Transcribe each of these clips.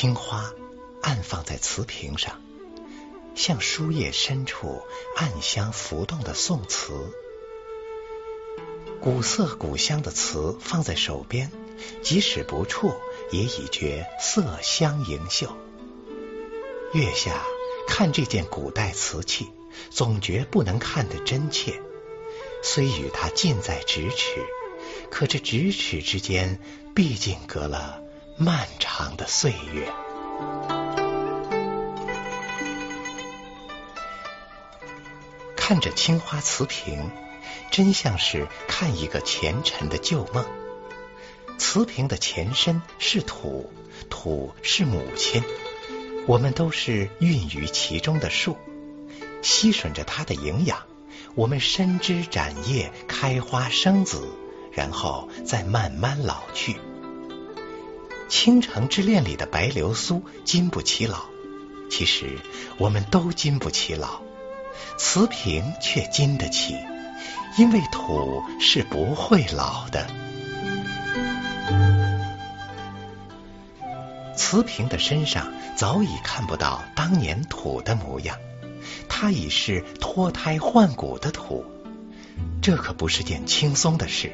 青花安放在瓷瓶上，像书页深处暗香浮动的宋词。古色古香的瓷放在手边，即使不触，也已觉色香盈秀。月下看这件古代瓷器，总觉不能看得真切。虽与它近在咫尺，可这咫尺之间，毕竟隔了漫长的岁月。看着青花瓷瓶。真像是看一个前尘的旧梦。瓷瓶的前身是土，土是母亲，我们都是孕育其中的树，吸吮着它的营养。我们伸枝展叶，开花生子，然后再慢慢老去。《倾城之恋》里的白流苏经不起老，其实我们都经不起老，瓷瓶却经得起。因为土是不会老的。瓷瓶的身上早已看不到当年土的模样，它已是脱胎换骨的土。这可不是件轻松的事。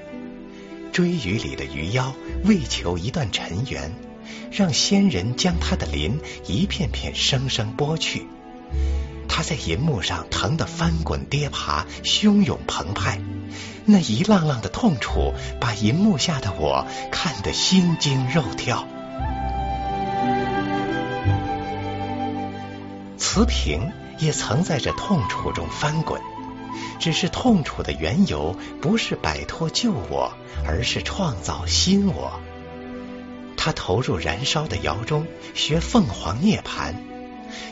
追鱼里的鱼妖为求一段尘缘，让仙人将他的鳞一片片生生剥去。他在银幕上疼得翻滚跌爬，汹涌澎湃，那一浪浪的痛楚把银幕下的我看得心惊肉跳。瓷瓶也曾在这痛楚中翻滚，只是痛楚的缘由不是摆脱旧我，而是创造新我。他投入燃烧的窑中，学凤凰涅槃。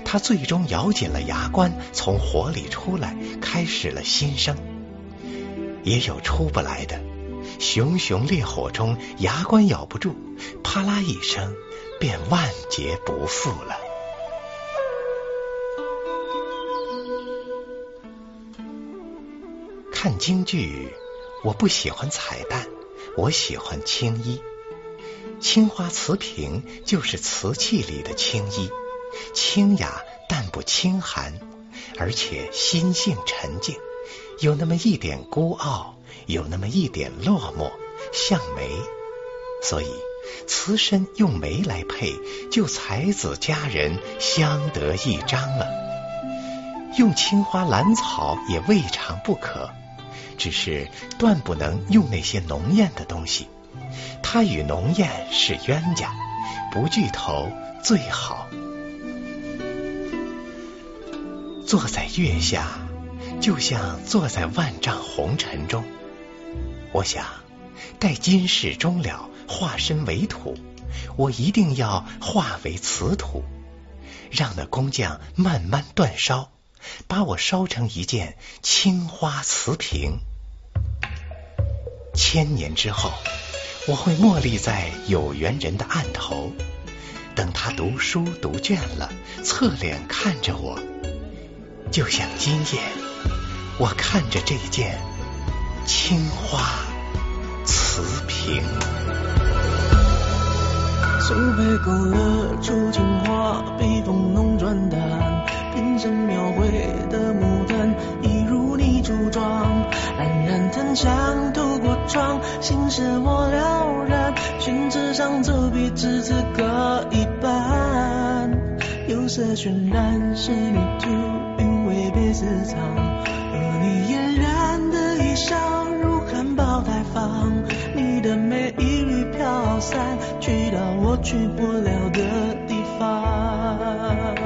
他最终咬紧了牙关，从火里出来，开始了新生。也有出不来的，熊熊烈火中，牙关咬不住，啪啦一声，便万劫不复了。看京剧，我不喜欢彩蛋，我喜欢青衣。青花瓷瓶就是瓷器里的青衣。清雅但不清寒，而且心性沉静，有那么一点孤傲，有那么一点落寞，像梅。所以瓷身用梅来配，就才子佳人相得益彰了。用青花兰草也未尝不可，只是断不能用那些浓艳的东西。它与浓艳是冤家，不聚头最好。坐在月下，就像坐在万丈红尘中。我想，待今世终了，化身为土，我一定要化为瓷土，让那工匠慢慢煅烧，把我烧成一件青花瓷瓶。千年之后，我会默立在有缘人的案头，等他读书读倦了，侧脸看着我。就像今夜，我看着这件青花瓷瓶。手背勾勒出心事我了然。宣纸上走笔，只字各一半，釉色渲染是迷途。被私藏，而你嫣然的一笑，如含苞待放。你的美一缕飘散，去到我去不了的地方。